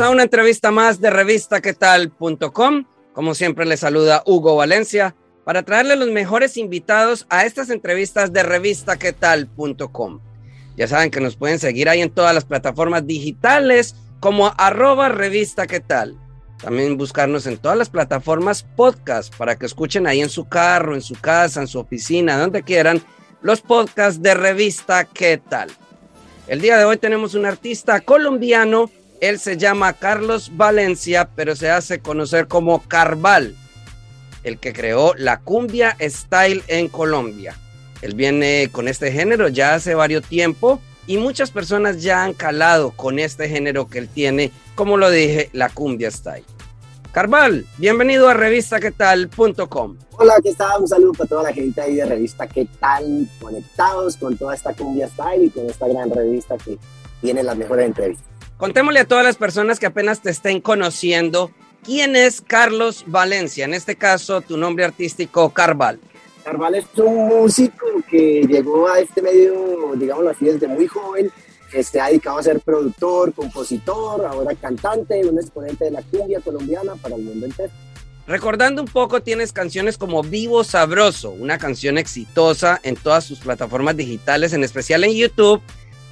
A una entrevista más de revistaquetal.com. Como siempre les saluda Hugo Valencia para traerle los mejores invitados a estas entrevistas de revistaquetal.com. Ya saben que nos pueden seguir ahí en todas las plataformas digitales como arroba revista tal. También buscarnos en todas las plataformas podcast para que escuchen ahí en su carro, en su casa, en su oficina, donde quieran, los podcasts de revista qué tal. El día de hoy tenemos un artista colombiano, él se llama Carlos Valencia, pero se hace conocer como Carval, el que creó la cumbia style en Colombia. Él viene con este género ya hace varios tiempo y muchas personas ya han calado con este género que él tiene, como lo dije, la cumbia style. Carval, bienvenido a revistaquetal.com. Hola, ¿qué tal? Un saludo para toda la gente ahí de Revista ¿Qué tal? Conectados con toda esta cumbia style y con esta gran revista que tiene las mejores entrevistas. Contémosle a todas las personas que apenas te estén conociendo, ¿quién es Carlos Valencia? En este caso, tu nombre artístico, Carval. Carval es un músico que llegó a este medio, digámoslo así, desde muy joven, se ha dedicado a ser productor, compositor, ahora cantante, un exponente de la cumbia colombiana para el mundo entero. Recordando un poco, tienes canciones como Vivo Sabroso, una canción exitosa en todas sus plataformas digitales, en especial en YouTube,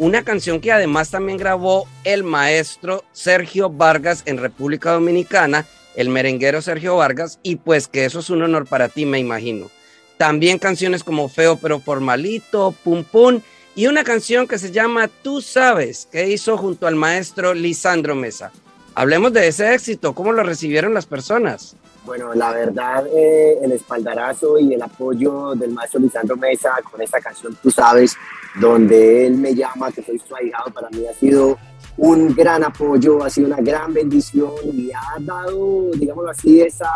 una canción que además también grabó el maestro Sergio Vargas en República Dominicana, el merenguero Sergio Vargas, y pues que eso es un honor para ti, me imagino. También canciones como Feo pero Formalito, Pum Pum, y una canción que se llama Tú sabes, que hizo junto al maestro Lisandro Mesa. Hablemos de ese éxito, ¿cómo lo recibieron las personas? Bueno, la verdad, eh, el espaldarazo y el apoyo del maestro Lisandro Mesa con esta canción, tú sabes, donde él me llama, que soy su ahijado, para mí ha sido un gran apoyo, ha sido una gran bendición y ha dado, digámoslo así, esa,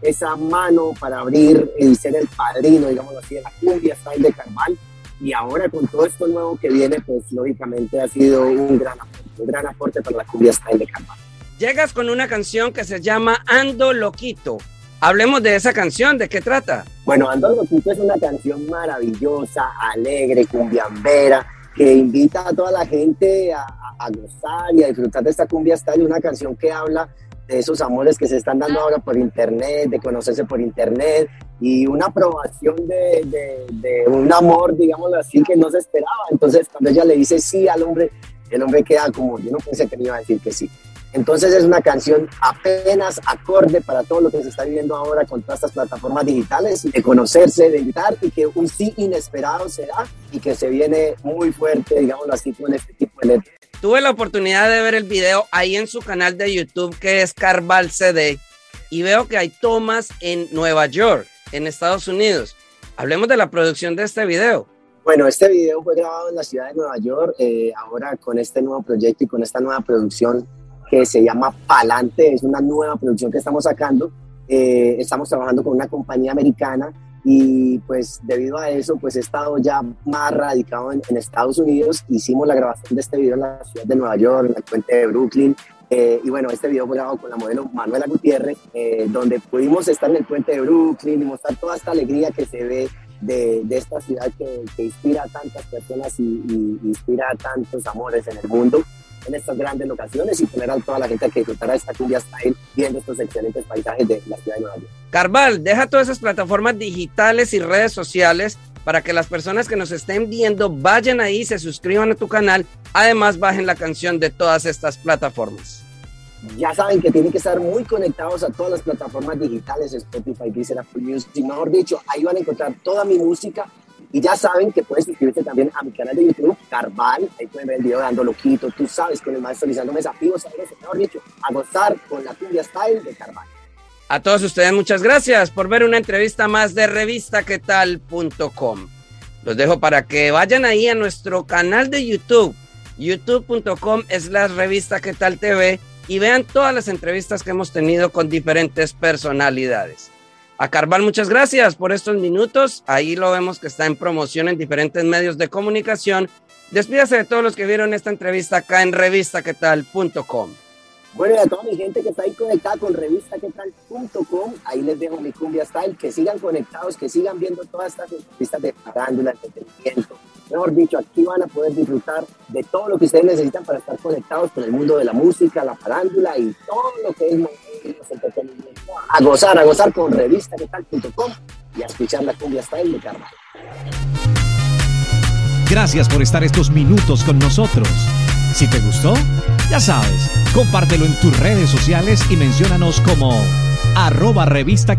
esa mano para abrir y ser el padrino, digámoslo así, de la cumbia style de Carval. Y ahora con todo esto nuevo que viene, pues lógicamente ha sido un gran aporte, un gran aporte para la cumbia style de Carval. Llegas con una canción que se llama Ando Loquito. Hablemos de esa canción, ¿de qué trata? Bueno, Ando Loquito es una canción maravillosa, alegre, cumbiambera, que invita a toda la gente a, a gozar y a disfrutar de esta cumbia style, una canción que habla de esos amores que se están dando ahora por internet, de conocerse por internet y una aprobación de, de, de, un amor, digámoslo así, que no se esperaba. Entonces, cuando ella le dice sí al hombre, el hombre queda como, yo no pensé que me iba a decir que sí. Entonces es una canción apenas acorde para todo lo que se está viviendo ahora con todas estas plataformas digitales, de conocerse, de invitar y que un sí inesperado se da y que se viene muy fuerte, digámoslo así, con este tipo de letras. Tuve la oportunidad de ver el video ahí en su canal de YouTube que es Carval CD y veo que hay tomas en Nueva York, en Estados Unidos. Hablemos de la producción de este video. Bueno, este video fue grabado en la ciudad de Nueva York, eh, ahora con este nuevo proyecto y con esta nueva producción que se llama Palante, es una nueva producción que estamos sacando. Eh, estamos trabajando con una compañía americana y pues debido a eso pues he estado ya más radicado en, en, Estados Unidos. Hicimos la grabación de este video en la ciudad de Nueva York, en la puente de Brooklyn. Eh, y bueno, este video fue grabado con la modelo Manuela Gutiérrez, eh, donde pudimos estar en el puente de Brooklyn y mostrar toda esta alegría que se ve de, de esta ciudad que, que, inspira a tantas personas y, y inspira a tantos amores en el mundo en estas grandes locaciones y poner a toda la gente que disfrutara esta cumbia style viendo estos excelentes paisajes de la ciudad de Nueva York. Carval, deja todas esas plataformas digitales y redes sociales para que las personas que nos estén viendo vayan ahí, se suscriban a tu canal, además bajen la canción de todas estas plataformas. Ya saben que tienen que estar muy conectados a todas las plataformas digitales, Spotify, Deezer, Apple Music, mejor dicho, ahí van a encontrar toda mi música y ya saben que pueden suscribirse también a mi canal de YouTube, Carval. Ahí pueden ver el video dando loquito, tú sabes, con el maestro Lisandro Mesa, vivo sabroso, mejor dicho, a gozar con la cumbia style de Carval. A todos ustedes muchas gracias por ver una entrevista más de revistaquetal.com. Los dejo para que vayan ahí a nuestro canal de YouTube, youtube.com es la revista tal TV y vean todas las entrevistas que hemos tenido con diferentes personalidades. A Carval, muchas gracias por estos minutos. Ahí lo vemos que está en promoción en diferentes medios de comunicación. Despídase de todos los que vieron esta entrevista acá en revistaquetal.com. Bueno, y a toda mi gente que está ahí conectada con revistaquetal.com, ahí les dejo mi cumbia style, que sigan conectados, que sigan viendo todas estas entrevistas de farándula, entretenimiento. Mejor dicho, aquí van a poder disfrutar de todo lo que ustedes necesitan para estar conectados con el mundo de la música, la farándula y todo lo que es los entretenimiento. A gozar, a gozar con revistaquetal.com y a escuchar la cumbia style de Carnaval. Gracias por estar estos minutos con nosotros. Si te gustó, ya sabes, compártelo en tus redes sociales y menciónanos como arroba revista.